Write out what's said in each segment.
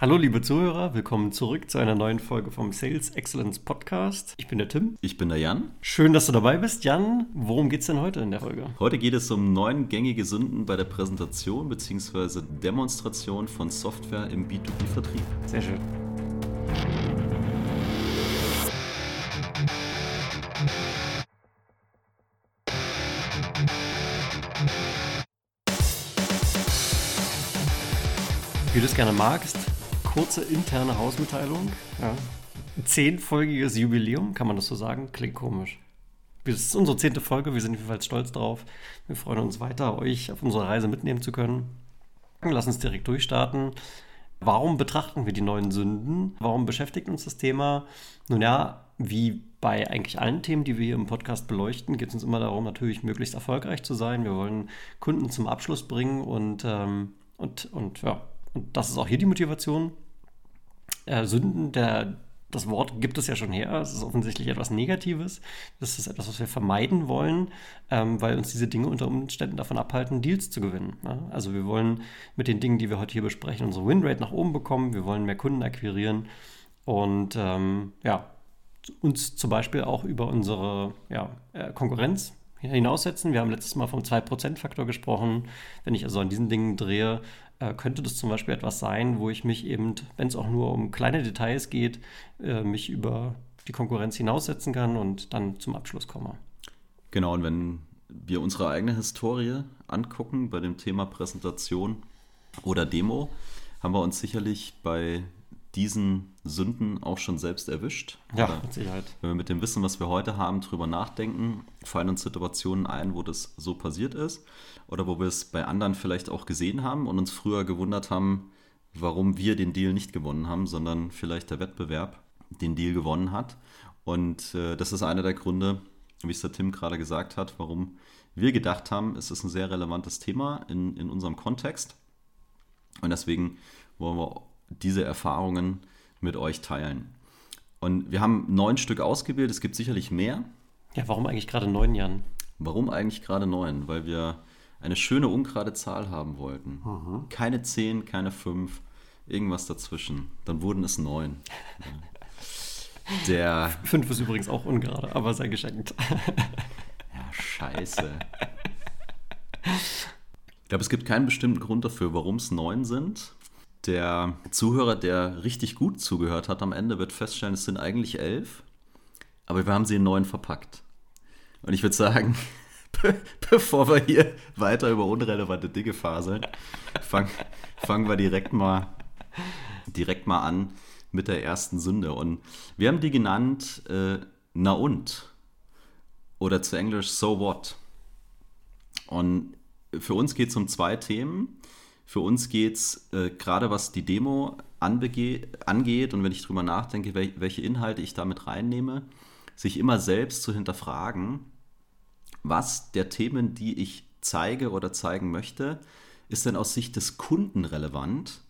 Hallo liebe Zuhörer, willkommen zurück zu einer neuen Folge vom Sales Excellence Podcast. Ich bin der Tim. Ich bin der Jan. Schön, dass du dabei bist, Jan. Worum geht es denn heute in der Folge? Heute geht es um neun gängige Sünden bei der Präsentation bzw. Demonstration von Software im B2B-Vertrieb. Sehr schön. Wie du es gerne magst, kurze interne Hausmitteilung. Ja. Zehnfolgiges Jubiläum, kann man das so sagen? Klingt komisch. Das ist unsere zehnte Folge, wir sind jedenfalls stolz drauf. Wir freuen uns weiter, euch auf unserer Reise mitnehmen zu können. Lass uns direkt durchstarten. Warum betrachten wir die neuen Sünden? Warum beschäftigt uns das Thema? Nun ja, wie bei eigentlich allen Themen, die wir hier im Podcast beleuchten, geht es uns immer darum, natürlich möglichst erfolgreich zu sein. Wir wollen Kunden zum Abschluss bringen und, ähm, und, und ja, und das ist auch hier die Motivation. Äh, Sünden, der, das Wort gibt es ja schon her. Es ist offensichtlich etwas Negatives. Das ist etwas, was wir vermeiden wollen, ähm, weil uns diese Dinge unter Umständen davon abhalten, Deals zu gewinnen. Ja? Also wir wollen mit den Dingen, die wir heute hier besprechen, unsere Winrate nach oben bekommen. Wir wollen mehr Kunden akquirieren und ähm, ja, uns zum Beispiel auch über unsere ja, äh, Konkurrenz hinaussetzen. Wir haben letztes Mal vom 2%-Faktor gesprochen. Wenn ich also an diesen Dingen drehe, äh, könnte das zum Beispiel etwas sein, wo ich mich eben, wenn es auch nur um kleine Details geht, äh, mich über die Konkurrenz hinaussetzen kann und dann zum Abschluss komme. Genau, und wenn wir unsere eigene Historie angucken bei dem Thema Präsentation oder Demo, haben wir uns sicherlich bei diesen Sünden auch schon selbst erwischt. Ja, Oder mit Sicherheit. Wenn wir mit dem Wissen, was wir heute haben, drüber nachdenken, fallen uns Situationen ein, wo das so passiert ist oder wo wir es bei anderen vielleicht auch gesehen haben und uns früher gewundert haben, warum wir den Deal nicht gewonnen haben, sondern vielleicht der Wettbewerb den Deal gewonnen hat. Und äh, das ist einer der Gründe, wie es der Tim gerade gesagt hat, warum wir gedacht haben, es ist ein sehr relevantes Thema in, in unserem Kontext. Und deswegen wollen wir diese Erfahrungen mit euch teilen. Und wir haben neun Stück ausgewählt, es gibt sicherlich mehr. Ja, warum eigentlich gerade neun, Jan? Warum eigentlich gerade neun? Weil wir eine schöne ungerade Zahl haben wollten. Mhm. Keine zehn, keine fünf, irgendwas dazwischen. Dann wurden es neun. Der fünf ist übrigens auch ungerade, aber sei geschenkt. ja, scheiße. Ich glaube, es gibt keinen bestimmten Grund dafür, warum es neun sind. Der Zuhörer, der richtig gut zugehört hat am Ende, wird feststellen, es sind eigentlich elf, aber wir haben sie in neun verpackt. Und ich würde sagen, bevor wir hier weiter über unrelevante Dinge faseln, fangen fang wir direkt mal, direkt mal an mit der ersten Sünde. Und wir haben die genannt, äh, na und. Oder zu Englisch, so what. Und für uns geht es um zwei Themen. Für uns geht es äh, gerade, was die Demo angeht und wenn ich darüber nachdenke, wel welche Inhalte ich damit reinnehme, sich immer selbst zu hinterfragen, was der Themen, die ich zeige oder zeigen möchte, ist denn aus Sicht des Kunden relevant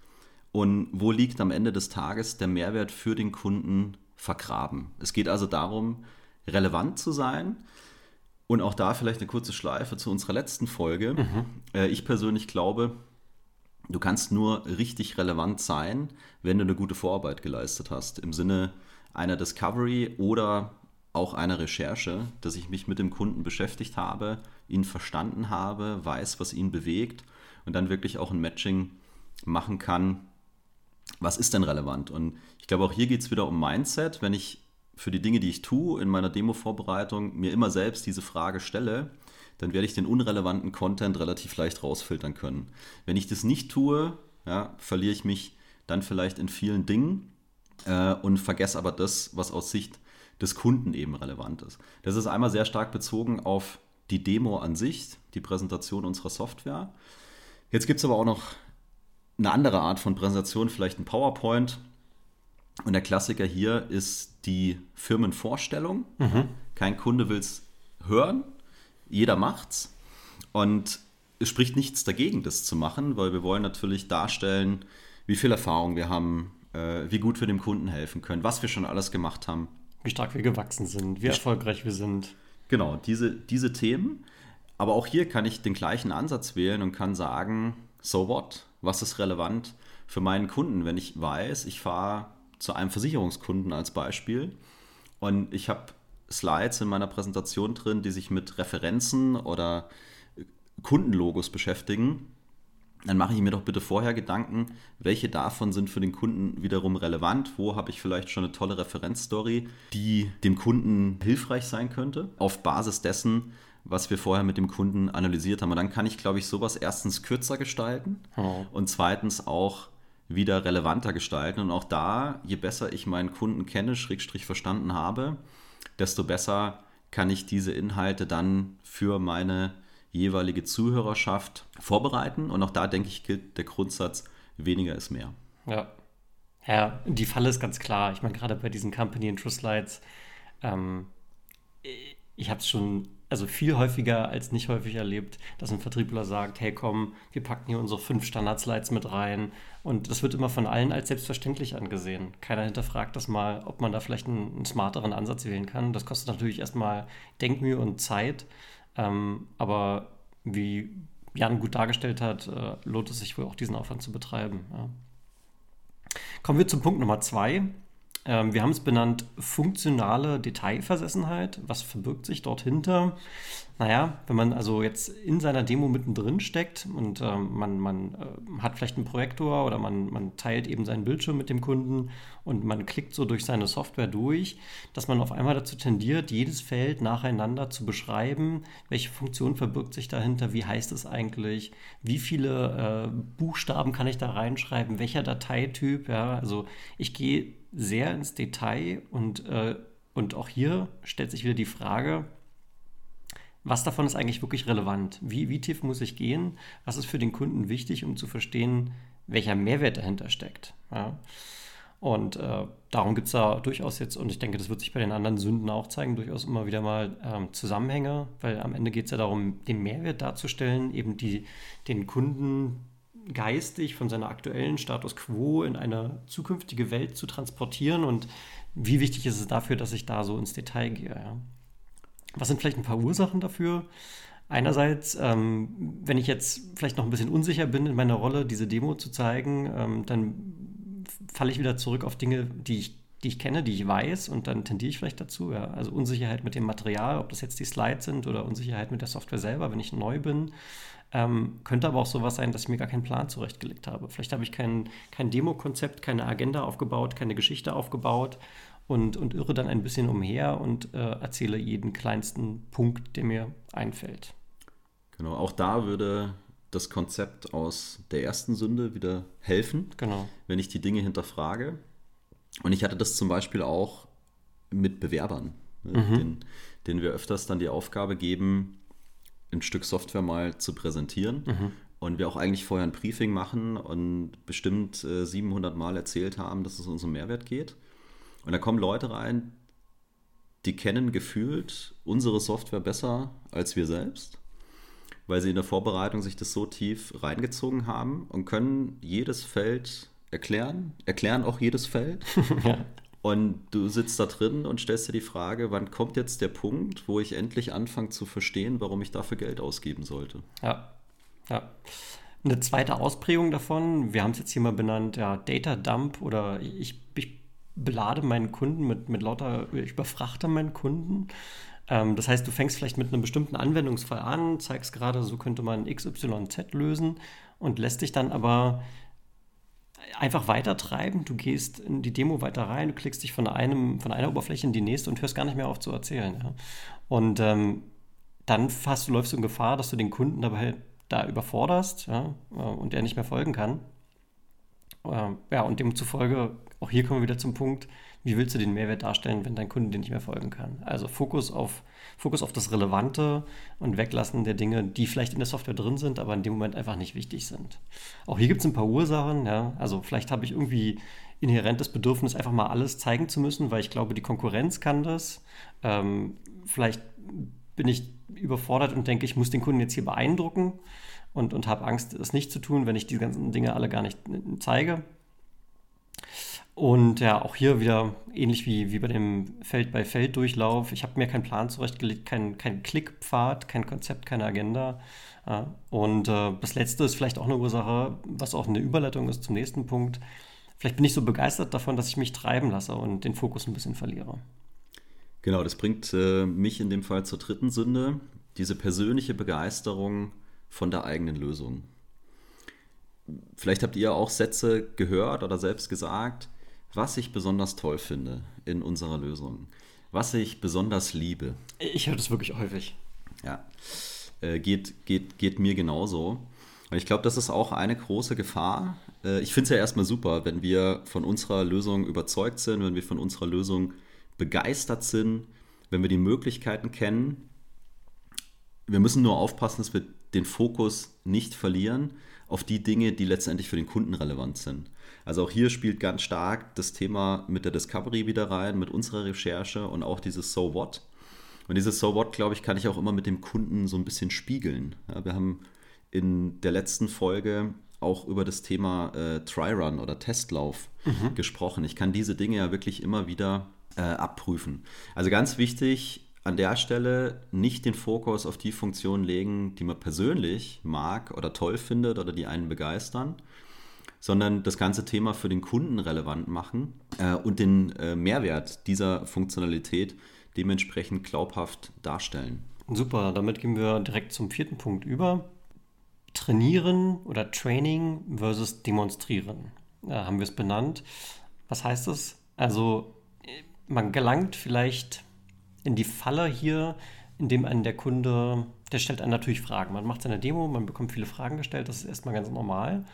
und wo liegt am Ende des Tages der Mehrwert für den Kunden vergraben. Es geht also darum, relevant zu sein. Und auch da vielleicht eine kurze Schleife zu unserer letzten Folge. Mhm. Äh, ich persönlich glaube, Du kannst nur richtig relevant sein, wenn du eine gute Vorarbeit geleistet hast. Im Sinne einer Discovery oder auch einer Recherche, dass ich mich mit dem Kunden beschäftigt habe, ihn verstanden habe, weiß, was ihn bewegt und dann wirklich auch ein Matching machen kann. Was ist denn relevant? Und ich glaube, auch hier geht es wieder um Mindset. Wenn ich für die Dinge, die ich tue in meiner Demo-Vorbereitung, mir immer selbst diese Frage stelle, dann werde ich den unrelevanten Content relativ leicht rausfiltern können. Wenn ich das nicht tue, ja, verliere ich mich dann vielleicht in vielen Dingen äh, und vergesse aber das, was aus Sicht des Kunden eben relevant ist. Das ist einmal sehr stark bezogen auf die Demo an sich, die Präsentation unserer Software. Jetzt gibt es aber auch noch eine andere Art von Präsentation, vielleicht ein PowerPoint. Und der Klassiker hier ist die Firmenvorstellung. Mhm. Kein Kunde will es hören, jeder macht's. Und es spricht nichts dagegen, das zu machen, weil wir wollen natürlich darstellen, wie viel Erfahrung wir haben, äh, wie gut wir dem Kunden helfen können, was wir schon alles gemacht haben. Wie stark wir gewachsen sind, wie erfolgreich wir sind. Genau, diese, diese Themen. Aber auch hier kann ich den gleichen Ansatz wählen und kann sagen, so what? Was ist relevant für meinen Kunden, wenn ich weiß, ich fahre zu einem Versicherungskunden als Beispiel und ich habe Slides in meiner Präsentation drin, die sich mit Referenzen oder Kundenlogos beschäftigen, dann mache ich mir doch bitte vorher Gedanken, welche davon sind für den Kunden wiederum relevant, wo habe ich vielleicht schon eine tolle Referenzstory, die dem Kunden hilfreich sein könnte, auf Basis dessen, was wir vorher mit dem Kunden analysiert haben. Und dann kann ich, glaube ich, sowas erstens kürzer gestalten oh. und zweitens auch wieder relevanter gestalten. Und auch da, je besser ich meinen Kunden kenne, Schrägstrich verstanden habe, desto besser kann ich diese Inhalte dann für meine jeweilige Zuhörerschaft vorbereiten. Und auch da, denke ich, gilt der Grundsatz, weniger ist mehr. Ja. Ja, die Falle ist ganz klar. Ich meine, gerade bei diesen Company Intro Slides, ähm, ich habe es schon also viel häufiger als nicht häufig erlebt, dass ein Vertriebler sagt, hey komm, wir packen hier unsere fünf Standard-Slides mit rein. Und das wird immer von allen als selbstverständlich angesehen. Keiner hinterfragt das mal, ob man da vielleicht einen, einen smarteren Ansatz wählen kann. Das kostet natürlich erstmal Denkmühe und Zeit. Ähm, aber wie Jan gut dargestellt hat, äh, lohnt es sich wohl auch diesen Aufwand zu betreiben. Ja. Kommen wir zum Punkt Nummer zwei. Ähm, wir haben es benannt funktionale Detailversessenheit. Was verbirgt sich dort hinter? Naja, wenn man also jetzt in seiner Demo mittendrin steckt und ähm, man, man äh, hat vielleicht einen Projektor oder man, man teilt eben seinen Bildschirm mit dem Kunden und man klickt so durch seine Software durch, dass man auf einmal dazu tendiert, jedes Feld nacheinander zu beschreiben, welche Funktion verbirgt sich dahinter, wie heißt es eigentlich, wie viele äh, Buchstaben kann ich da reinschreiben, welcher Dateityp, ja, also ich gehe sehr ins Detail und, äh, und auch hier stellt sich wieder die Frage, was davon ist eigentlich wirklich relevant? Wie, wie tief muss ich gehen? Was ist für den Kunden wichtig, um zu verstehen, welcher Mehrwert dahinter steckt? Ja? Und äh, darum gibt es da durchaus jetzt, und ich denke, das wird sich bei den anderen Sünden auch zeigen, durchaus immer wieder mal ähm, Zusammenhänge, weil am Ende geht es ja darum, den Mehrwert darzustellen, eben die, den Kunden geistig von seiner aktuellen Status quo in eine zukünftige Welt zu transportieren und wie wichtig ist es dafür, dass ich da so ins Detail gehe. Ja? Was sind vielleicht ein paar Ursachen dafür? Einerseits, ähm, wenn ich jetzt vielleicht noch ein bisschen unsicher bin in meiner Rolle, diese Demo zu zeigen, ähm, dann falle ich wieder zurück auf Dinge, die ich, die ich kenne, die ich weiß und dann tendiere ich vielleicht dazu. Ja? Also Unsicherheit mit dem Material, ob das jetzt die Slides sind oder Unsicherheit mit der Software selber, wenn ich neu bin. Ähm, könnte aber auch sowas sein, dass ich mir gar keinen Plan zurechtgelegt habe. Vielleicht habe ich kein, kein Demo-Konzept, keine Agenda aufgebaut, keine Geschichte aufgebaut und, und irre dann ein bisschen umher und äh, erzähle jeden kleinsten Punkt, der mir einfällt. Genau, auch da würde das Konzept aus der ersten Sünde wieder helfen, genau. wenn ich die Dinge hinterfrage. Und ich hatte das zum Beispiel auch mit Bewerbern, ne, mhm. denen, denen wir öfters dann die Aufgabe geben, ein Stück Software mal zu präsentieren. Mhm. Und wir auch eigentlich vorher ein Briefing machen und bestimmt äh, 700 Mal erzählt haben, dass es uns um Mehrwert geht. Und da kommen Leute rein, die kennen gefühlt unsere Software besser als wir selbst, weil sie in der Vorbereitung sich das so tief reingezogen haben und können jedes Feld erklären, erklären auch jedes Feld. ja. Und du sitzt da drin und stellst dir die Frage, wann kommt jetzt der Punkt, wo ich endlich anfange zu verstehen, warum ich dafür Geld ausgeben sollte? Ja, ja. Eine zweite Ausprägung davon, wir haben es jetzt hier mal benannt, ja, Data Dump oder ich, ich belade meinen Kunden mit, mit lauter, ich überfrachte meinen Kunden. Ähm, das heißt, du fängst vielleicht mit einem bestimmten Anwendungsfall an, zeigst gerade, so könnte man XYZ lösen und lässt dich dann aber einfach weiter treiben. Du gehst in die Demo weiter rein, du klickst dich von, einem, von einer Oberfläche in die nächste und hörst gar nicht mehr auf zu erzählen. Ja. Und ähm, dann fast du läufst du in Gefahr, dass du den Kunden dabei da überforderst ja, äh, und er nicht mehr folgen kann. Ähm, ja, und demzufolge, auch hier kommen wir wieder zum Punkt, wie willst du den Mehrwert darstellen, wenn dein Kunde dir nicht mehr folgen kann? Also Fokus auf, Fokus auf das Relevante und Weglassen der Dinge, die vielleicht in der Software drin sind, aber in dem Moment einfach nicht wichtig sind. Auch hier gibt es ein paar Ursachen. Ja? Also vielleicht habe ich irgendwie inhärentes Bedürfnis, einfach mal alles zeigen zu müssen, weil ich glaube, die Konkurrenz kann das. Ähm, vielleicht bin ich überfordert und denke, ich muss den Kunden jetzt hier beeindrucken und, und habe Angst, es nicht zu tun, wenn ich die ganzen Dinge alle gar nicht zeige. Und ja, auch hier wieder ähnlich wie, wie bei dem Feld-bei-Feld-Durchlauf. Ich habe mir keinen Plan zurechtgelegt, keinen kein Klickpfad, kein Konzept, keine Agenda. Ja, und äh, das letzte ist vielleicht auch eine Ursache, was auch eine Überleitung ist zum nächsten Punkt. Vielleicht bin ich so begeistert davon, dass ich mich treiben lasse und den Fokus ein bisschen verliere. Genau, das bringt äh, mich in dem Fall zur dritten Sünde, diese persönliche Begeisterung von der eigenen Lösung. Vielleicht habt ihr auch Sätze gehört oder selbst gesagt, was ich besonders toll finde in unserer Lösung, was ich besonders liebe. Ich höre das wirklich häufig. Ja, äh, geht, geht, geht mir genauso. Und ich glaube, das ist auch eine große Gefahr. Äh, ich finde es ja erstmal super, wenn wir von unserer Lösung überzeugt sind, wenn wir von unserer Lösung begeistert sind, wenn wir die Möglichkeiten kennen. Wir müssen nur aufpassen, dass wir den Fokus nicht verlieren auf die Dinge, die letztendlich für den Kunden relevant sind. Also auch hier spielt ganz stark das Thema mit der Discovery wieder rein, mit unserer Recherche und auch dieses So What. Und dieses So What, glaube ich, kann ich auch immer mit dem Kunden so ein bisschen spiegeln. Ja, wir haben in der letzten Folge auch über das Thema äh, Try-Run oder Testlauf mhm. gesprochen. Ich kann diese Dinge ja wirklich immer wieder äh, abprüfen. Also ganz wichtig, an der Stelle nicht den Fokus auf die Funktionen legen, die man persönlich mag oder toll findet oder die einen begeistern, sondern das ganze Thema für den Kunden relevant machen äh, und den äh, Mehrwert dieser Funktionalität dementsprechend glaubhaft darstellen. Super, damit gehen wir direkt zum vierten Punkt über. Trainieren oder Training versus Demonstrieren. Da haben wir es benannt. Was heißt das? Also man gelangt vielleicht in die Falle hier, indem einen der Kunde, der stellt einen natürlich Fragen. Man macht seine Demo, man bekommt viele Fragen gestellt, das ist erstmal ganz normal.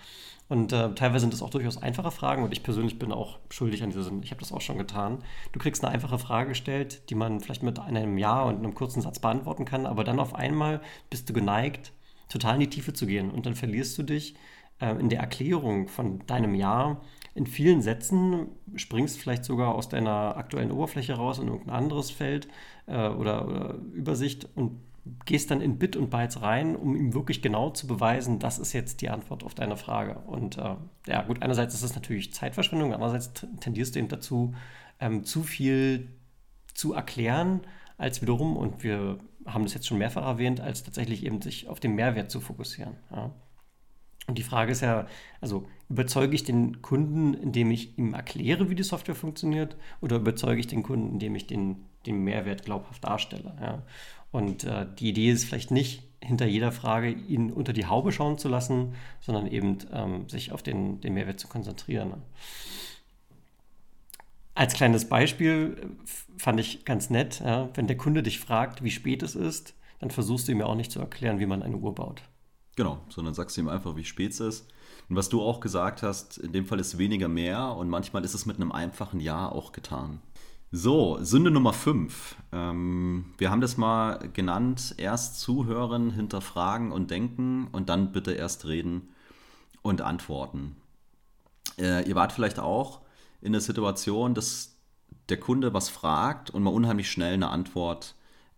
Und äh, teilweise sind das auch durchaus einfache Fragen und ich persönlich bin auch schuldig an dieser Sinn. Ich habe das auch schon getan. Du kriegst eine einfache Frage gestellt, die man vielleicht mit einem Ja und einem kurzen Satz beantworten kann, aber dann auf einmal bist du geneigt, total in die Tiefe zu gehen und dann verlierst du dich äh, in der Erklärung von deinem Ja in vielen Sätzen, springst vielleicht sogar aus deiner aktuellen Oberfläche raus in irgendein anderes Feld äh, oder, oder Übersicht und gehst dann in Bit und Bytes rein, um ihm wirklich genau zu beweisen, das ist jetzt die Antwort auf deine Frage. Und äh, ja, gut, einerseits ist es natürlich Zeitverschwendung, andererseits tendierst du eben dazu, ähm, zu viel zu erklären, als wiederum, und wir haben das jetzt schon mehrfach erwähnt, als tatsächlich eben sich auf den Mehrwert zu fokussieren. Ja. Und die Frage ist ja, also überzeuge ich den Kunden, indem ich ihm erkläre, wie die Software funktioniert, oder überzeuge ich den Kunden, indem ich den, den Mehrwert glaubhaft darstelle? Ja? Und äh, die Idee ist vielleicht nicht, hinter jeder Frage ihn unter die Haube schauen zu lassen, sondern eben ähm, sich auf den, den Mehrwert zu konzentrieren. Als kleines Beispiel äh, fand ich ganz nett, ja, wenn der Kunde dich fragt, wie spät es ist, dann versuchst du ihm ja auch nicht zu erklären, wie man eine Uhr baut. Genau, sondern sagst ihm einfach, wie spät es ist. Und was du auch gesagt hast, in dem Fall ist weniger mehr und manchmal ist es mit einem einfachen Ja auch getan. So, Sünde Nummer 5. Ähm, wir haben das mal genannt, erst zuhören, hinterfragen und denken und dann bitte erst reden und antworten. Äh, ihr wart vielleicht auch in der Situation, dass der Kunde was fragt und man unheimlich schnell eine Antwort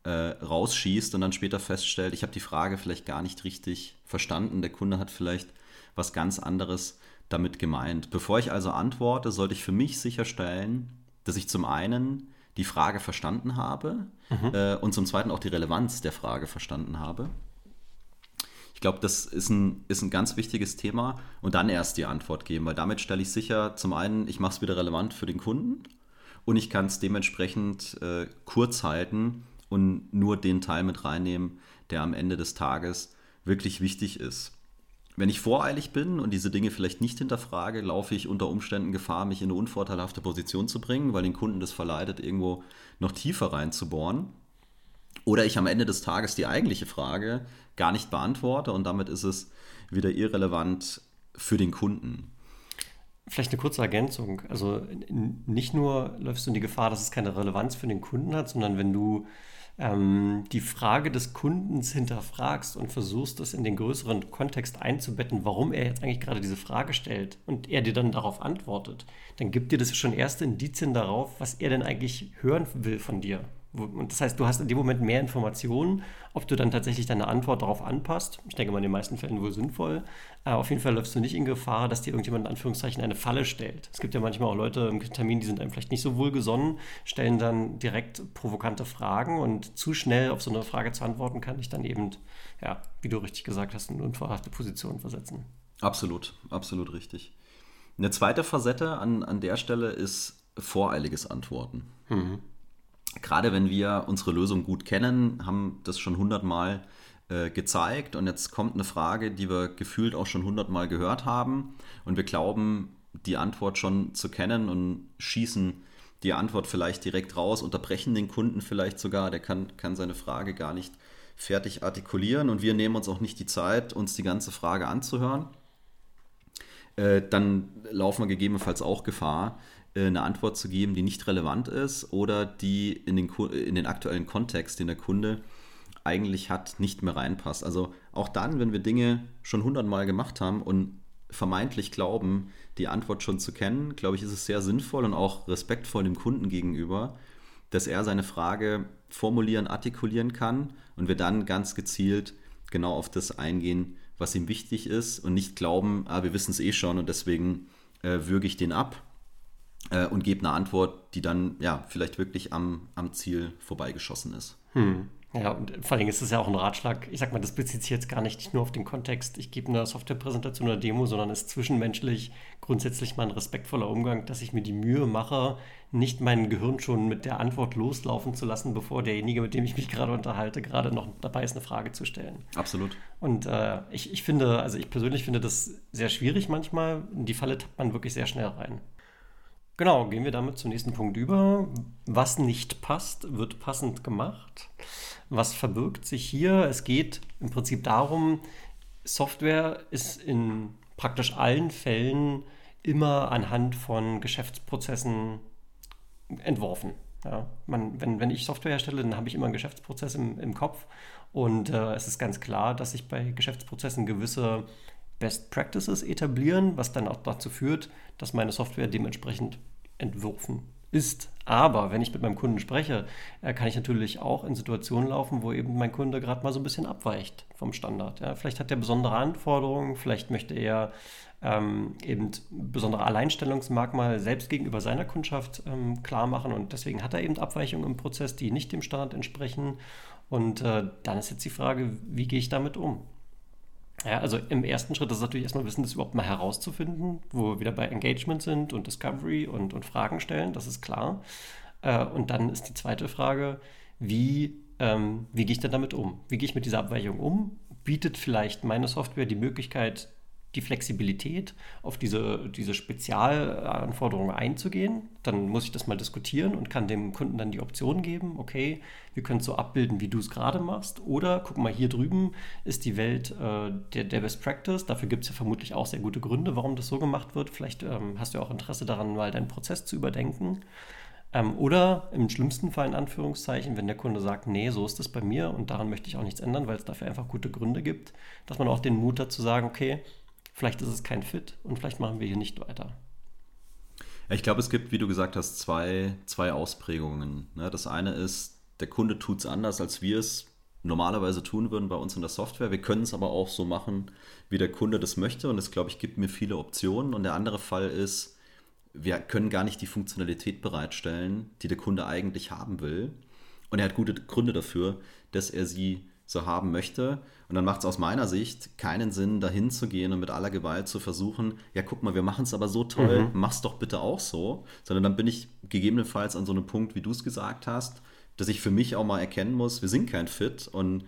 äh, rausschießt und dann später feststellt, ich habe die Frage vielleicht gar nicht richtig verstanden. Der Kunde hat vielleicht was ganz anderes damit gemeint. Bevor ich also antworte, sollte ich für mich sicherstellen, dass ich zum einen die Frage verstanden habe mhm. äh, und zum zweiten auch die Relevanz der Frage verstanden habe. Ich glaube, das ist ein, ist ein ganz wichtiges Thema und dann erst die Antwort geben, weil damit stelle ich sicher, zum einen, ich mache es wieder relevant für den Kunden und ich kann es dementsprechend äh, kurz halten und nur den Teil mit reinnehmen, der am Ende des Tages wirklich wichtig ist. Wenn ich voreilig bin und diese Dinge vielleicht nicht hinterfrage, laufe ich unter Umständen Gefahr, mich in eine unvorteilhafte Position zu bringen, weil den Kunden das verleitet, irgendwo noch tiefer reinzubohren. Oder ich am Ende des Tages die eigentliche Frage gar nicht beantworte und damit ist es wieder irrelevant für den Kunden. Vielleicht eine kurze Ergänzung. Also nicht nur läufst du in die Gefahr, dass es keine Relevanz für den Kunden hat, sondern wenn du ähm, die Frage des Kundens hinterfragst und versuchst, das in den größeren Kontext einzubetten, warum er jetzt eigentlich gerade diese Frage stellt und er dir dann darauf antwortet, dann gibt dir das schon erste Indizien darauf, was er denn eigentlich hören will von dir. Und das heißt, du hast in dem Moment mehr Informationen, ob du dann tatsächlich deine Antwort darauf anpasst. Ich denke mal in den meisten Fällen wohl sinnvoll. Aber auf jeden Fall läufst du nicht in Gefahr, dass dir irgendjemand in Anführungszeichen eine Falle stellt. Es gibt ja manchmal auch Leute im Termin, die sind einem vielleicht nicht so wohlgesonnen, stellen dann direkt provokante Fragen und zu schnell auf so eine Frage zu antworten, kann ich dann eben, ja, wie du richtig gesagt hast, in unverhafte Position versetzen. Absolut, absolut richtig. Eine zweite Facette an, an der Stelle ist voreiliges Antworten. Mhm gerade wenn wir unsere Lösung gut kennen, haben das schon hundertmal äh, gezeigt. Und jetzt kommt eine Frage, die wir gefühlt auch schon hundertmal gehört haben. Und wir glauben, die Antwort schon zu kennen und schießen die Antwort vielleicht direkt raus, unterbrechen den Kunden vielleicht sogar, der kann, kann seine Frage gar nicht fertig artikulieren. Und wir nehmen uns auch nicht die Zeit, uns die ganze Frage anzuhören. Äh, dann laufen wir gegebenenfalls auch Gefahr, eine Antwort zu geben, die nicht relevant ist oder die in den, in den aktuellen Kontext, den der Kunde eigentlich hat, nicht mehr reinpasst. Also auch dann, wenn wir Dinge schon hundertmal gemacht haben und vermeintlich glauben, die Antwort schon zu kennen, glaube ich, ist es sehr sinnvoll und auch respektvoll dem Kunden gegenüber, dass er seine Frage formulieren, artikulieren kann und wir dann ganz gezielt genau auf das eingehen, was ihm wichtig ist und nicht glauben, ah, wir wissen es eh schon und deswegen äh, würge ich den ab äh, und gebe eine Antwort, die dann ja vielleicht wirklich am, am Ziel vorbeigeschossen ist. Hm. Ja, und vor allem ist es ja auch ein Ratschlag. Ich sag mal, das bezieht sich jetzt gar nicht nur auf den Kontext, ich gebe eine Softwarepräsentation oder Demo, sondern ist zwischenmenschlich grundsätzlich mal ein respektvoller Umgang, dass ich mir die Mühe mache, nicht mein Gehirn schon mit der Antwort loslaufen zu lassen, bevor derjenige, mit dem ich mich gerade unterhalte, gerade noch dabei ist, eine Frage zu stellen. Absolut. Und äh, ich, ich finde, also ich persönlich finde das sehr schwierig manchmal. In die Falle tappt man wirklich sehr schnell rein. Genau, gehen wir damit zum nächsten Punkt über. Was nicht passt, wird passend gemacht. Was verbirgt sich hier? Es geht im Prinzip darum, Software ist in praktisch allen Fällen immer anhand von Geschäftsprozessen entworfen. Ja, man, wenn, wenn ich Software herstelle, dann habe ich immer einen Geschäftsprozess im, im Kopf und äh, es ist ganz klar, dass sich bei Geschäftsprozessen gewisse Best Practices etablieren, was dann auch dazu führt, dass meine Software dementsprechend entworfen ist. Aber wenn ich mit meinem Kunden spreche, äh, kann ich natürlich auch in Situationen laufen, wo eben mein Kunde gerade mal so ein bisschen abweicht vom Standard. Ja, vielleicht hat er besondere Anforderungen, vielleicht möchte er ähm, eben besondere Alleinstellungsmerkmale selbst gegenüber seiner Kundschaft ähm, klar machen und deswegen hat er eben Abweichungen im Prozess, die nicht dem Standard entsprechen. Und äh, dann ist jetzt die Frage, wie gehe ich damit um? Ja, also im ersten Schritt ist es natürlich erstmal wissen, das überhaupt mal herauszufinden, wo wir wieder bei Engagement sind und Discovery und, und Fragen stellen, das ist klar. Äh, und dann ist die zweite Frage, wie, ähm, wie gehe ich denn damit um? Wie gehe ich mit dieser Abweichung um? Bietet vielleicht meine Software die Möglichkeit, die Flexibilität, auf diese, diese Spezialanforderungen einzugehen. Dann muss ich das mal diskutieren und kann dem Kunden dann die Option geben, okay, wir können es so abbilden, wie du es gerade machst. Oder guck mal, hier drüben ist die Welt äh, der, der Best Practice. Dafür gibt es ja vermutlich auch sehr gute Gründe, warum das so gemacht wird. Vielleicht ähm, hast du auch Interesse daran, mal deinen Prozess zu überdenken. Ähm, oder im schlimmsten Fall in Anführungszeichen, wenn der Kunde sagt, nee, so ist es bei mir und daran möchte ich auch nichts ändern, weil es dafür einfach gute Gründe gibt, dass man auch den Mut hat zu sagen, okay, vielleicht ist es kein Fit und vielleicht machen wir hier nicht weiter. Ich glaube, es gibt, wie du gesagt hast, zwei, zwei Ausprägungen. Ne? Das eine ist, der Kunde tut es anders, als wir es normalerweise tun würden bei uns in der Software. Wir können es aber auch so machen, wie der Kunde das möchte. Und es, glaube ich, gibt mir viele Optionen. Und der andere Fall ist, wir können gar nicht die Funktionalität bereitstellen, die der Kunde eigentlich haben will. Und er hat gute Gründe dafür, dass er sie so haben möchte. Und dann macht es aus meiner Sicht keinen Sinn, dahin zu gehen und mit aller Gewalt zu versuchen, ja, guck mal, wir machen es aber so toll, mhm. mach's doch bitte auch so. Sondern dann bin ich gegebenenfalls an so einem Punkt, wie du es gesagt hast, dass ich für mich auch mal erkennen muss, wir sind kein Fit und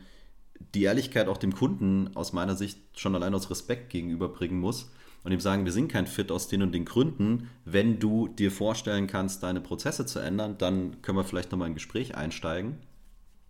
die Ehrlichkeit auch dem Kunden aus meiner Sicht schon allein aus Respekt gegenüberbringen muss und ihm sagen, wir sind kein Fit aus den und den Gründen. Wenn du dir vorstellen kannst, deine Prozesse zu ändern, dann können wir vielleicht nochmal ein Gespräch einsteigen.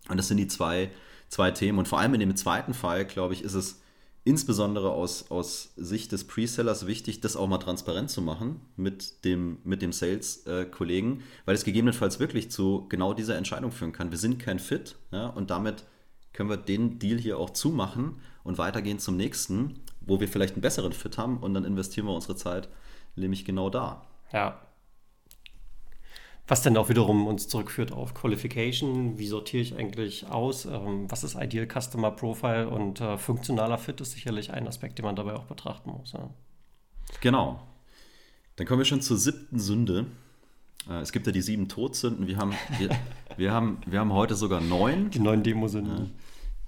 Und das sind die zwei zwei Themen. Und vor allem in dem zweiten Fall, glaube ich, ist es insbesondere aus, aus Sicht des Presellers wichtig, das auch mal transparent zu machen mit dem, mit dem Sales-Kollegen, weil es gegebenenfalls wirklich zu genau dieser Entscheidung führen kann. Wir sind kein Fit ja, und damit können wir den Deal hier auch zumachen und weitergehen zum nächsten, wo wir vielleicht einen besseren Fit haben und dann investieren wir unsere Zeit nämlich genau da. Ja, Was dann auch wiederum uns zurückführt auf Qualification. Wie sortiere ich eigentlich aus? Ähm, was ist Ideal Customer Profile? Und äh, funktionaler Fit ist sicherlich ein Aspekt, den man dabei auch betrachten muss. Ja. Genau. Dann kommen wir schon zur siebten Sünde. Äh, es gibt ja die sieben Todsünden. Wir haben, wir, wir haben, wir haben heute sogar neun. Die neun Demosünden. Ja,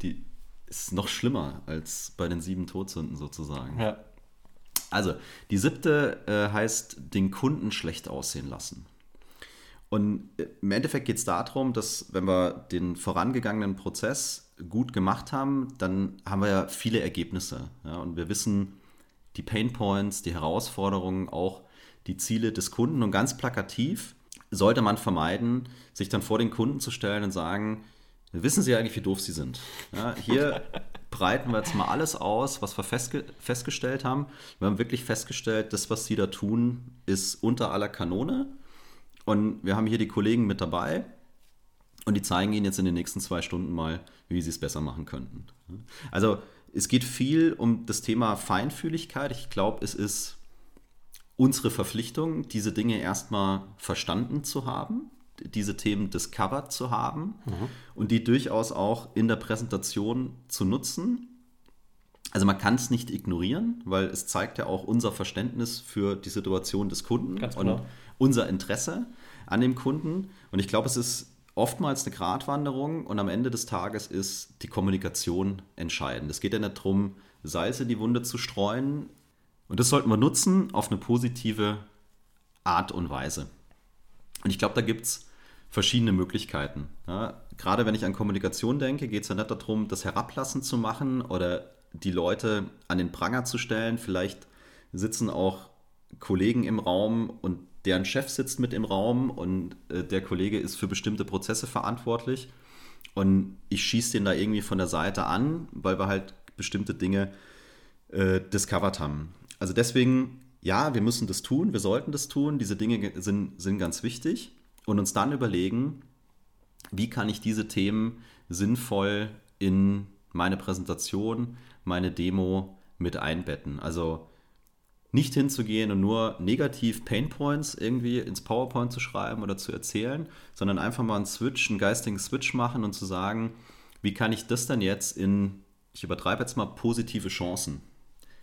die ist noch schlimmer als bei den sieben Todsünden sozusagen. Ja. Also, die siebte äh, heißt, den Kunden schlecht aussehen lassen. Und äh, im Endeffekt geht es darum, dass wenn wir den vorangegangenen Prozess gut gemacht haben, dann haben wir ja viele Ergebnisse. Ja? Und wir wissen die Pain Points, die Herausforderungen, auch die Ziele des Kunden. Und ganz plakativ sollte man vermeiden, sich dann vor den Kunden zu stellen und sagen, wissen Sie eigentlich, wie doof Sie sind? Ja, hier breiten wir jetzt mal alles aus, was wir festge festgestellt haben. Wir haben wirklich festgestellt, das, was sie da tun, ist unter aller Kanone. Und wir haben hier die Kollegen mit dabei und die zeigen Ihnen jetzt in den nächsten zwei Stunden mal, wie Sie es besser machen könnten. Also es geht viel um das Thema Feinfühligkeit. Ich glaube, es ist unsere Verpflichtung, diese Dinge erstmal verstanden zu haben, diese Themen discovered zu haben mhm. und die durchaus auch in der Präsentation zu nutzen. Also man kann es nicht ignorieren, weil es zeigt ja auch unser Verständnis für die Situation des Kunden Ganz und genau. Unser Interesse an dem Kunden. Und ich glaube, es ist oftmals eine Gratwanderung und am Ende des Tages ist die Kommunikation entscheidend. Es geht ja nicht darum, Salz in die Wunde zu streuen. Und das sollten wir nutzen auf eine positive Art und Weise. Und ich glaube, da gibt es verschiedene Möglichkeiten. Ja, gerade wenn ich an Kommunikation denke, geht es ja nicht darum, das herablassen zu machen oder die Leute an den Pranger zu stellen. Vielleicht sitzen auch Kollegen im Raum und deren Chef sitzt mit im Raum und äh, der Kollege ist für bestimmte Prozesse verantwortlich. Und ich schieße den da irgendwie von der Seite an, weil wir halt bestimmte Dinge äh, discovered haben. Also deswegen, ja, wir müssen das tun, wir sollten das tun. Diese Dinge sind, sind ganz wichtig und uns dann überlegen, wie kann ich diese Themen sinnvoll in meine Präsentation, meine Demo mit einbetten. Also nicht hinzugehen und nur negativ Painpoints irgendwie ins PowerPoint zu schreiben oder zu erzählen, sondern einfach mal einen Switch, einen geistigen Switch machen und zu sagen, wie kann ich das dann jetzt in, ich übertreibe jetzt mal, positive Chancen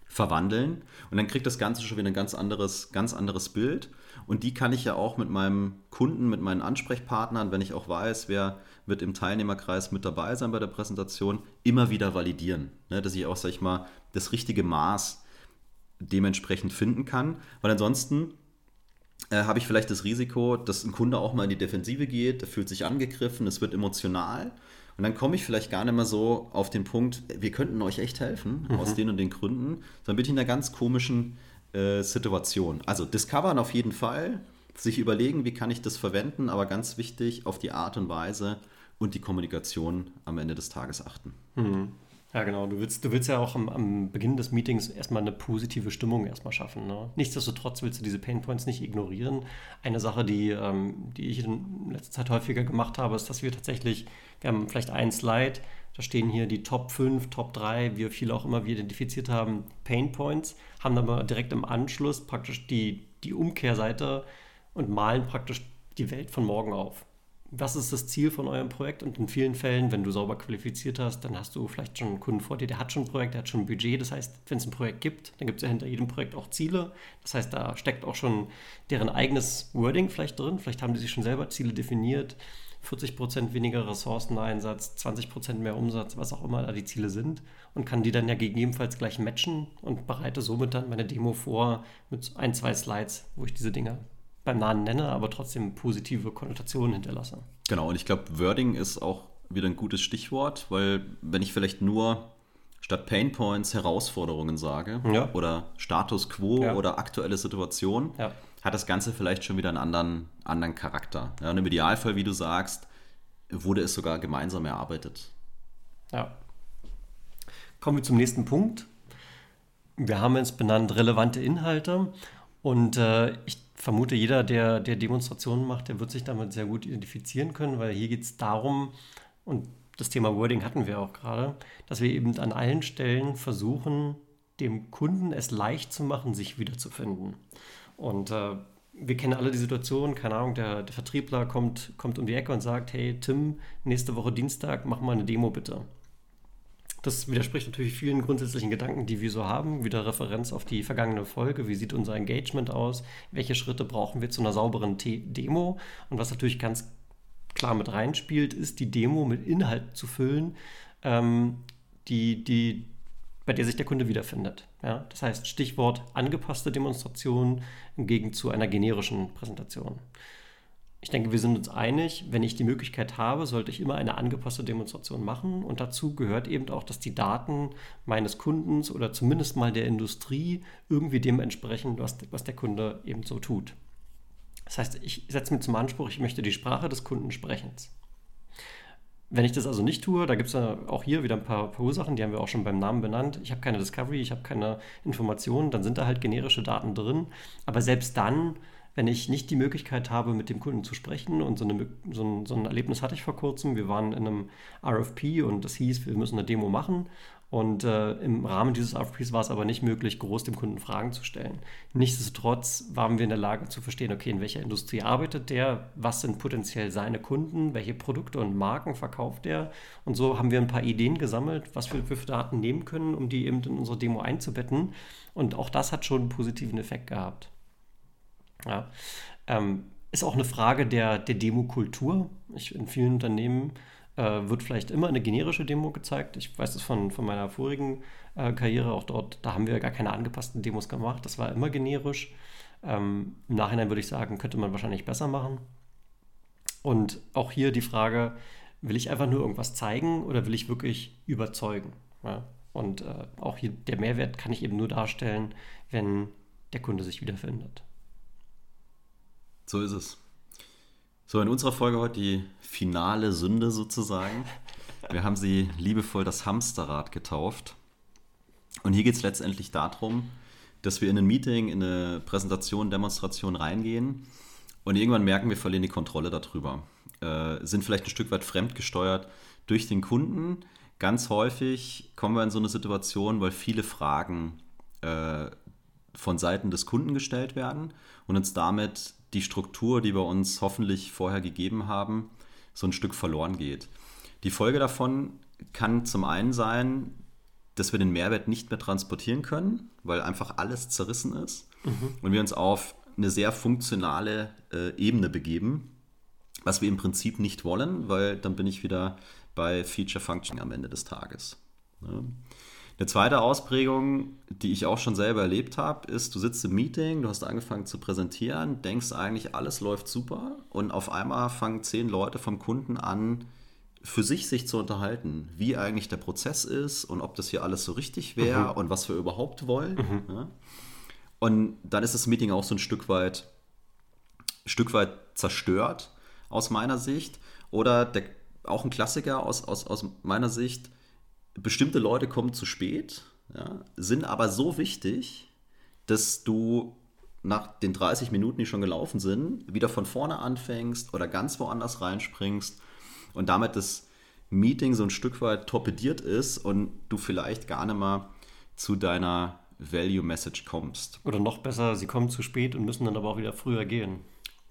verwandeln? Und dann kriegt das Ganze schon wieder ein ganz anderes, ganz anderes Bild. Und die kann ich ja auch mit meinem Kunden, mit meinen Ansprechpartnern, wenn ich auch weiß, wer wird im Teilnehmerkreis mit dabei sein bei der Präsentation, immer wieder validieren, ne, dass ich auch, sag ich mal, das richtige Maß dementsprechend finden kann, weil ansonsten äh, habe ich vielleicht das Risiko, dass ein Kunde auch mal in die Defensive geht, der fühlt sich angegriffen, es wird emotional und dann komme ich vielleicht gar nicht mehr so auf den Punkt, wir könnten euch echt helfen, mhm. aus den und den Gründen, sondern bin ich in einer ganz komischen äh, Situation. Also discovern auf jeden Fall, sich überlegen, wie kann ich das verwenden, aber ganz wichtig, auf die Art und Weise und die Kommunikation am Ende des Tages achten. Mhm. Ja, genau. Du willst, du willst ja auch am, am, Beginn des Meetings erstmal eine positive Stimmung erstmal schaffen. Ne? Nichtsdestotrotz willst du diese Painpoints nicht ignorieren. Eine Sache, die, ähm, die ich in letzter Zeit häufiger gemacht habe, ist, dass wir tatsächlich, wir haben vielleicht ein Slide, da stehen hier die Top 5, Top 3, wie viele auch immer wir identifiziert haben, Painpoints, haben aber direkt im Anschluss praktisch die, die Umkehrseite und malen praktisch die Welt von morgen auf was ist das Ziel von eurem Projekt? Und in vielen Fällen, wenn du sauber qualifiziert hast, dann hast du vielleicht schon einen Kunden vor dir, der hat schon ein Projekt, der hat schon ein Budget. Das heißt, wenn es ein Projekt gibt, dann gibt es ja hinter jedem Projekt auch Ziele. Das heißt, da steckt auch schon deren eigenes Wording vielleicht drin. Vielleicht haben die sich schon selber Ziele definiert. 40 Prozent weniger Ressourceneinsatz, 20 Prozent mehr Umsatz, was auch immer da die Ziele sind. Und kann die dann ja gegebenenfalls gleich matchen und bereite somit dann meine Demo vor mit ein, zwei Slides, wo ich diese Dinge beim Namen nenne, aber trotzdem positive Konnotationen hinterlasse. Genau, und ich glaube, Wording ist auch wieder ein gutes Stichwort, weil wenn ich vielleicht nur statt Pain Points Herausforderungen sage ja. oder Status quo ja. oder aktuelle Situation, ja. hat das Ganze vielleicht schon wieder einen anderen, anderen Charakter. Und im Idealfall, wie du sagst, wurde es sogar gemeinsam erarbeitet. Ja. Kommen wir zum nächsten Punkt. Wir haben jetzt benannt relevante Inhalte und äh, ich vermute, jeder, der, der Demonstrationen macht, der wird sich damit sehr gut identifizieren können, weil hier geht es darum, und das Thema Wording hatten wir auch gerade, dass wir eben an allen Stellen versuchen, dem Kunden es leicht zu machen, sich wiederzufinden. Und äh, wir kennen alle die Situation, keine Ahnung, der, der Vertriebler kommt, kommt um die Ecke und sagt, hey Tim, nächste Woche Dienstag, mach mal eine Demo bitte. Das widerspricht natürlich vielen grundsätzlichen Gedanken, die wir so haben. Wieder Referenz auf die vergangene Folge. Wie sieht unser Engagement aus? Welche Schritte brauchen wir zu einer sauberen T Demo? Und was natürlich ganz klar mit reinspielt, ist die Demo mit Inhalt zu füllen, ähm, die, die, bei der sich der Kunde wiederfindet. Ja? Das heißt, Stichwort angepasste Demonstration im zu einer generischen Präsentation. Ich denke, wir sind uns einig, wenn ich die Möglichkeit habe, sollte ich immer eine angepasste Demonstration machen. Und dazu gehört eben auch, dass die Daten meines Kundens oder zumindest mal der Industrie irgendwie dem entsprechen, was, was der Kunde eben so tut. Das heißt, ich setze mir zum Anspruch, ich möchte die Sprache des Kundensprechens. Wenn ich das also nicht tue, da gibt es auch hier wieder ein paar, paar Ursachen, die haben wir auch schon beim Namen benannt. Ich habe keine Discovery, ich habe keine Informationen, dann sind da halt generische Daten drin. Aber selbst dann wenn ich nicht die Möglichkeit habe, mit dem Kunden zu sprechen. Und so, eine, so, ein, so, ein, Erlebnis hatte ich vor kurzem. Wir waren in einem RFP und das hieß, wir müssen eine Demo machen. Und äh, im Rahmen dieses RFPs war es aber nicht möglich, groß dem Kunden Fragen zu stellen. Nichtsdestotrotz waren wir in der Lage zu verstehen, okay, in welcher Industrie arbeitet der, was sind potenziell seine Kunden, welche Produkte und Marken verkauft er. Und so haben wir ein paar Ideen gesammelt, was wir für Daten nehmen können, um die eben in unsere Demo einzubetten. Und auch das hat schon einen positiven Effekt gehabt. Ja. Ähm, ist auch eine Frage der, der Demokultur. in vielen Unternehmen äh, wird vielleicht immer eine generische Demo gezeigt. Ich weiß es von, von meiner vorigen äh, Karriere, auch dort, da haben wir gar keine angepassten Demos gemacht. Das war immer generisch. Ähm, Im Nachhinein würde ich sagen, könnte man wahrscheinlich besser machen. Und auch hier die Frage, will ich einfach nur irgendwas zeigen oder will ich wirklich überzeugen? Ja? Und äh, auch hier der Mehrwert kann ich eben nur darstellen, wenn der Kunde sich wiederfindet. So ist es. So, in unserer Folge heute die finale Sünde sozusagen. Wir haben sie liebevoll das Hamsterrad getauft. Und hier geht es letztendlich darum, dass wir in ein Meeting, in eine Präsentation, Demonstration reingehen und irgendwann merken, wir verlieren die Kontrolle darüber. Äh, sind vielleicht ein Stück weit fremdgesteuert durch den Kunden. Ganz häufig kommen wir in so eine Situation, weil viele Fragen äh, von Seiten des Kunden gestellt werden und uns damit die Struktur, die wir uns hoffentlich vorher gegeben haben, so ein Stück verloren geht. Die Folge davon kann zum einen sein, dass wir den Mehrwert nicht mehr transportieren können, weil einfach alles zerrissen ist mhm. und wir uns auf eine sehr funktionale äh, Ebene begeben, was wir im Prinzip nicht wollen, weil dann bin ich wieder bei Feature Function am Ende des Tages. Ja. Eine zweite Ausprägung, die ich auch schon selber erlebt habe, ist, du sitzt im Meeting, du hast angefangen zu präsentieren, denkst eigentlich, alles läuft super und auf einmal fangen zehn Leute vom Kunden an, für sich sich zu unterhalten, wie eigentlich der Prozess ist und ob das hier alles so richtig wäre mhm. und was wir überhaupt wollen. Mhm. Ja? Und dann ist das Meeting auch so ein Stück weit, Stück weit zerstört aus meiner Sicht. Oder der, auch ein Klassiker aus, aus, aus meiner Sicht, bestimmte Leute kommen zu spät, ja, sind aber so wichtig, dass du nach den 30 Minuten, die schon gelaufen sind, wieder von vorne anfängst oder ganz woanders reinspringst und damit das Meeting so ein Stück weit torpediert ist und du vielleicht gar nicht mal zu deiner Value Message kommst. Oder noch besser, sie kommen zu spät und müssen dann aber auch wieder früher gehen.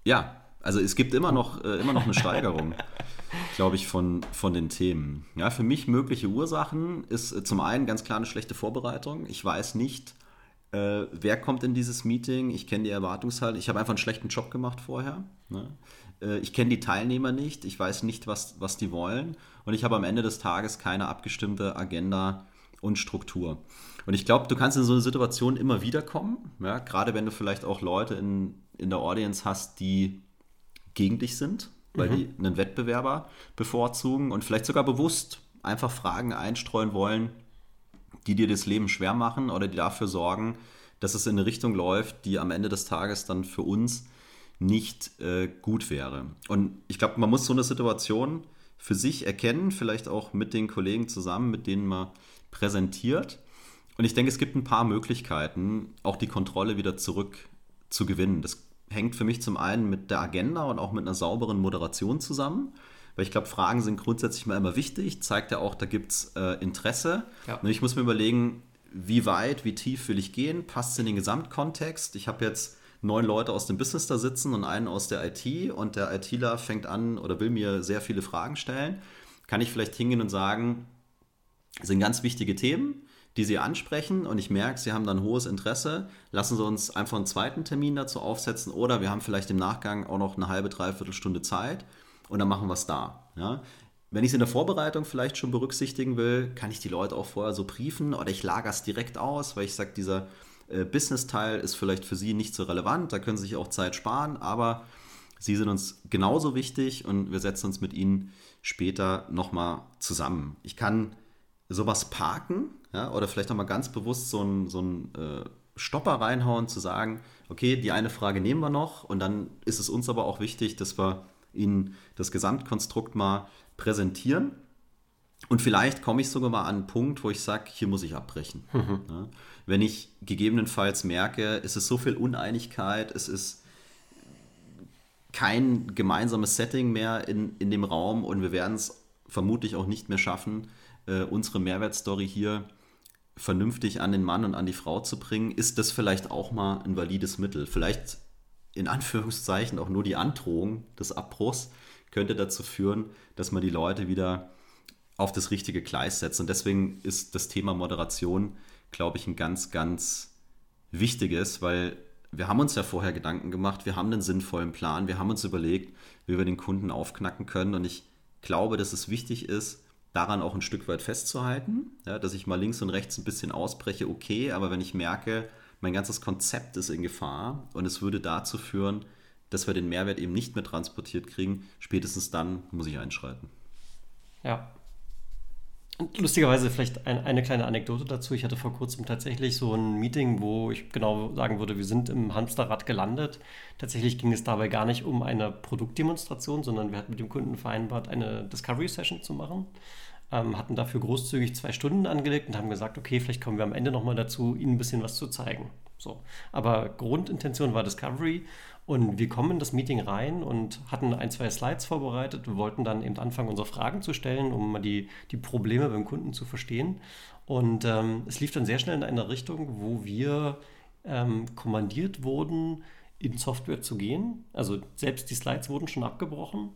Ja, also es gibt immer noch, äh, immer noch eine Steigerung, glaube ich, von, von den Themen. Ja, für mich mögliche Ursachen ist äh, zum einen ganz klar eine schlechte Vorbereitung. Ich weiß nicht, äh, wer kommt in dieses Meeting. Ich kenne die Erwartungshaltung. Ich habe einfach einen schlechten Job gemacht vorher. Ne? Äh, ich kenne die Teilnehmer nicht. Ich weiß nicht, was, was die wollen. Und ich habe am Ende des Tages keine abgestimmte Agenda und Struktur. Und ich glaube, du kannst in so eine Situation immer wieder kommen. Ja? Gerade wenn du vielleicht auch Leute in, in der Audience hast, die gegen dich sind, weil mhm. die einen Wettbewerber bevorzugen und vielleicht sogar bewusst einfach Fragen einstreuen wollen, die dir das Leben schwer machen oder die dafür sorgen, dass es in eine Richtung läuft, die am Ende des Tages dann für uns nicht äh, gut wäre. Und ich glaube, man muss so eine Situation für sich erkennen, vielleicht auch mit den Kollegen zusammen, mit denen man präsentiert. Und ich denke, es gibt ein paar Möglichkeiten, auch die Kontrolle wieder zurück zu gewinnen. Das hängt für mich zum einen mit der Agenda und auch mit einer sauberen Moderation zusammen. Weil ich glaube, Fragen sind grundsätzlich mal immer wichtig, zeigt ja auch, da gibt es äh, Interesse. Ja. Und ich muss mir überlegen, wie weit, wie tief will ich gehen, passt es in den Gesamtkontext. Ich habe jetzt neun Leute aus dem Business da sitzen und einen aus der IT und der ITler fängt an oder will mir sehr viele Fragen stellen, kann ich vielleicht hingehen und sagen, sind ganz wichtige Themen, die Sie ansprechen und ich merke, Sie haben dann hohes Interesse. Lassen Sie uns einfach einen zweiten Termin dazu aufsetzen oder wir haben vielleicht im Nachgang auch noch eine halbe, dreiviertel Stunde Zeit und dann machen wir es da. Ja? Wenn ich es in der Vorbereitung vielleicht schon berücksichtigen will, kann ich die Leute auch vorher so briefen oder ich lagere es direkt aus, weil ich sage, dieser äh, Business-Teil ist vielleicht für Sie nicht so relevant, da können Sie sich auch Zeit sparen, aber Sie sind uns genauso wichtig und wir setzen uns mit Ihnen später nochmal zusammen. Ich kann sowas parken ja, oder vielleicht nochmal ganz bewusst so einen so äh, Stopper reinhauen, zu sagen, okay, die eine Frage nehmen wir noch und dann ist es uns aber auch wichtig, dass wir Ihnen das Gesamtkonstrukt mal präsentieren. Und vielleicht komme ich sogar mal an einen Punkt, wo ich sage, hier muss ich abbrechen. Mhm. Ja, wenn ich gegebenenfalls merke, es ist so viel Uneinigkeit, es ist kein gemeinsames Setting mehr in, in dem Raum und wir werden es vermutlich auch nicht mehr schaffen, äh, unsere Mehrwertstory hier vernünftig an den Mann und an die Frau zu bringen, ist das vielleicht auch mal ein valides Mittel. Vielleicht in Anführungszeichen auch nur die Androhung des Abbruchs könnte dazu führen, dass man die Leute wieder auf das richtige Gleis setzt. Und deswegen ist das Thema Moderation, glaube ich, ein ganz, ganz wichtiges, weil wir haben uns ja vorher Gedanken gemacht, wir haben einen sinnvollen Plan, wir haben uns überlegt, wie wir den Kunden aufknacken können. Und ich glaube, dass es wichtig ist, daran auch ein Stück weit festzuhalten, ja, dass ich mal links und rechts ein bisschen ausbreche, okay, aber wenn ich merke, mein ganzes Konzept ist in Gefahr und es würde dazu führen, dass wir den Mehrwert eben nicht mehr transportiert kriegen, spätestens dann muss ich einschreiten. Ja. Lustigerweise vielleicht ein, eine kleine Anekdote dazu. Ich hatte vor kurzem tatsächlich so ein Meeting, wo ich genau sagen würde, wir sind im Hamsterrad gelandet. Tatsächlich ging es dabei gar nicht um eine Produktdemonstration, sondern wir hatten mit dem Kunden vereinbart, eine Discovery Session zu machen ähm, hatten dafür großzügig zwei Stunden angelegt und haben gesagt, okay, vielleicht kommen wir am Ende nochmal dazu, Ihnen ein bisschen was zu zeigen. So. Aber Grundintention war Discovery und wir kommen in das Meeting rein und hatten ein, zwei Slides vorbereitet. Wir wollten dann eben anfangen, unsere Fragen zu stellen, um mal die, die Probleme beim Kunden zu verstehen. Und ähm, es lief dann sehr schnell in eine Richtung, wo wir ähm, kommandiert wurden, in Software zu gehen. Also selbst die Slides wurden schon abgebrochen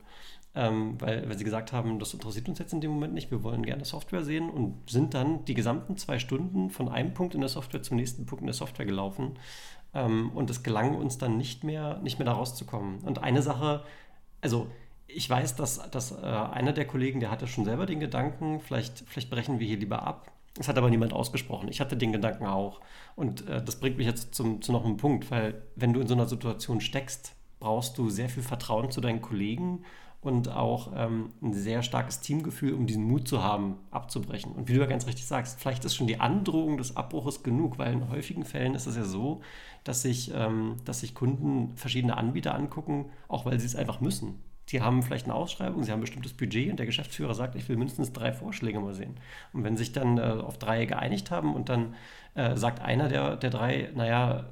ähm, weil, weil sie gesagt haben, das interessiert uns jetzt in dem Moment nicht, wir wollen gerne Software sehen und sind dann die gesamten zwei Stunden von einem Punkt in der Software zum nächsten Punkt in der Software gelaufen. Ähm, und es gelang uns dann nicht mehr, nicht mehr da rauszukommen. Und eine Sache, also ich weiß, dass, dass äh, einer der Kollegen, der hatte schon selber den Gedanken, vielleicht, vielleicht brechen wir hier lieber ab. Es hat aber niemand ausgesprochen. Ich hatte den Gedanken auch. Und äh, das bringt mich jetzt zum, zu noch einem Punkt, weil wenn du in so einer Situation steckst, brauchst du sehr viel Vertrauen zu deinen Kollegen und auch ähm, ein sehr starkes Teamgefühl, um diesen Mut zu haben, abzubrechen. Und wie du ja ganz richtig sagst, vielleicht ist schon die Androhung des Abbruches genug, weil in häufigen Fällen ist es ja so, dass sich, ähm, dass sich Kunden verschiedene Anbieter angucken, auch weil sie es einfach müssen. Sie haben vielleicht eine Ausschreibung, sie haben ein bestimmtes Budget und der Geschäftsführer sagt, ich will mindestens drei Vorschläge mal sehen. Und wenn sich dann äh, auf drei geeinigt haben und dann äh, sagt einer der, der drei, naja,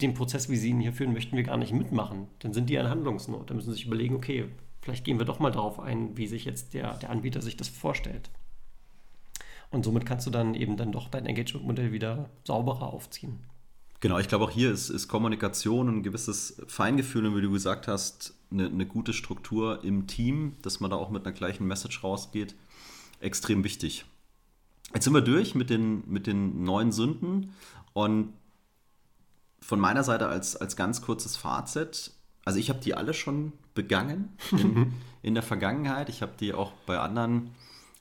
den Prozess, wie Sie ihn hier führen, möchten wir gar nicht mitmachen, dann sind die in Handlungsnot. Dann müssen sie sich überlegen, okay, vielleicht gehen wir doch mal darauf ein, wie sich jetzt der, der Anbieter sich das vorstellt. Und somit kannst du dann eben dann doch dein Engagement-Modell wieder sauberer aufziehen. Genau, ich glaube auch hier ist, ist Kommunikation und ein gewisses Feingefühl und wie du gesagt hast, eine, eine, gute Struktur im Team, dass man da auch mit einer gleichen Message rausgeht, extrem wichtig. Jetzt sind wir durch mit den, mit den neuen Sünden und von meiner Seite als, als ganz kurzes Fazit, also ich habe die alle schon begangen in, in der Vergangenheit. Ich habe die auch bei anderen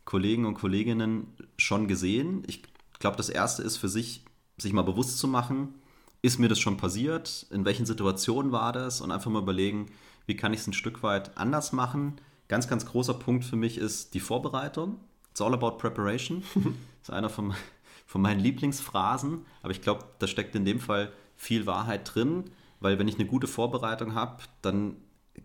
Kollegen und Kolleginnen schon gesehen. Ich glaube, das Erste ist für sich, sich mal bewusst zu machen, ist mir das schon passiert? In welchen Situationen war das? Und einfach mal überlegen, wie kann ich es ein Stück weit anders machen? Ganz, ganz großer Punkt für mich ist die Vorbereitung. It's all about preparation. das ist einer von, von meinen Lieblingsphrasen, aber ich glaube, da steckt in dem Fall viel Wahrheit drin, weil wenn ich eine gute Vorbereitung habe, dann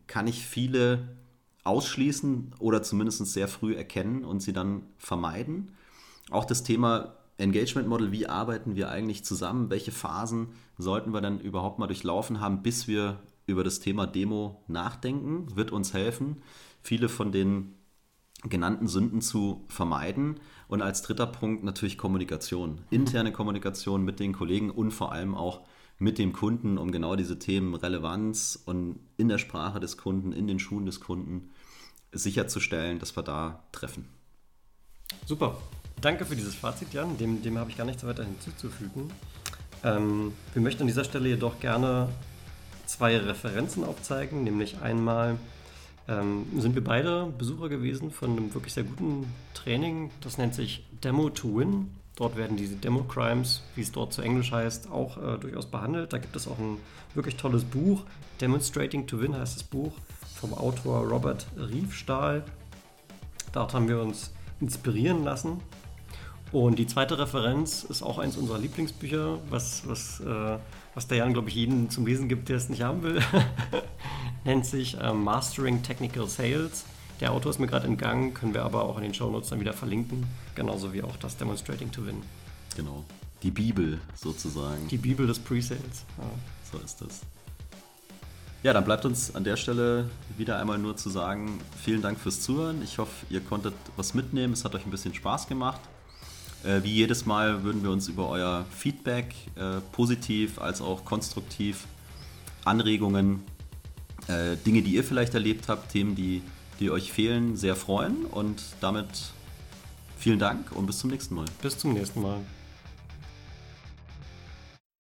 kann ich viele ausschließen oder zumindest sehr früh erkennen und sie dann vermeiden. Auch das Thema Engagement Model, wie arbeiten wir eigentlich zusammen, welche Phasen sollten wir dann überhaupt mal durchlaufen haben, bis wir über das Thema Demo nachdenken, wird uns helfen, viele von den genannten Sünden zu vermeiden. Und als dritter Punkt natürlich Kommunikation, interne Kommunikation mit den Kollegen und vor allem auch mit dem Kunden, um genau diese Themen Relevanz und in der Sprache des Kunden, in den Schuhen des Kunden sicherzustellen, dass wir da treffen. Super. Danke für dieses Fazit, Jan. Dem, dem habe ich gar nichts weiter hinzuzufügen. Ähm, wir möchten an dieser Stelle jedoch gerne zwei Referenzen aufzeigen, nämlich einmal ähm, sind wir beide Besucher gewesen von einem wirklich sehr guten Training. Das nennt sich Demo to Win. Dort werden diese Demo-Crimes, wie es dort zu Englisch heißt, auch äh, durchaus behandelt. Da gibt es auch ein wirklich tolles Buch. Demonstrating to Win heißt das Buch vom Autor Robert Riefstahl. Dort haben wir uns inspirieren lassen. Und die zweite Referenz ist auch eins unserer Lieblingsbücher, was, was, äh, was der Jan, glaube ich, jeden zum Lesen gibt, der es nicht haben will. Nennt sich äh, Mastering Technical Sales. Der Autor ist mir gerade entgangen, können wir aber auch in den Show Notes dann wieder verlinken. Genauso wie auch das Demonstrating to Win. Genau. Die Bibel sozusagen. Die Bibel des Presales. Ja. So ist das. Ja, dann bleibt uns an der Stelle wieder einmal nur zu sagen, vielen Dank fürs Zuhören. Ich hoffe, ihr konntet was mitnehmen. Es hat euch ein bisschen Spaß gemacht. Äh, wie jedes Mal würden wir uns über euer Feedback, äh, positiv als auch konstruktiv, Anregungen, äh, Dinge, die ihr vielleicht erlebt habt, Themen, die, die euch fehlen, sehr freuen. Und damit vielen Dank und bis zum nächsten Mal. Bis zum nächsten Mal.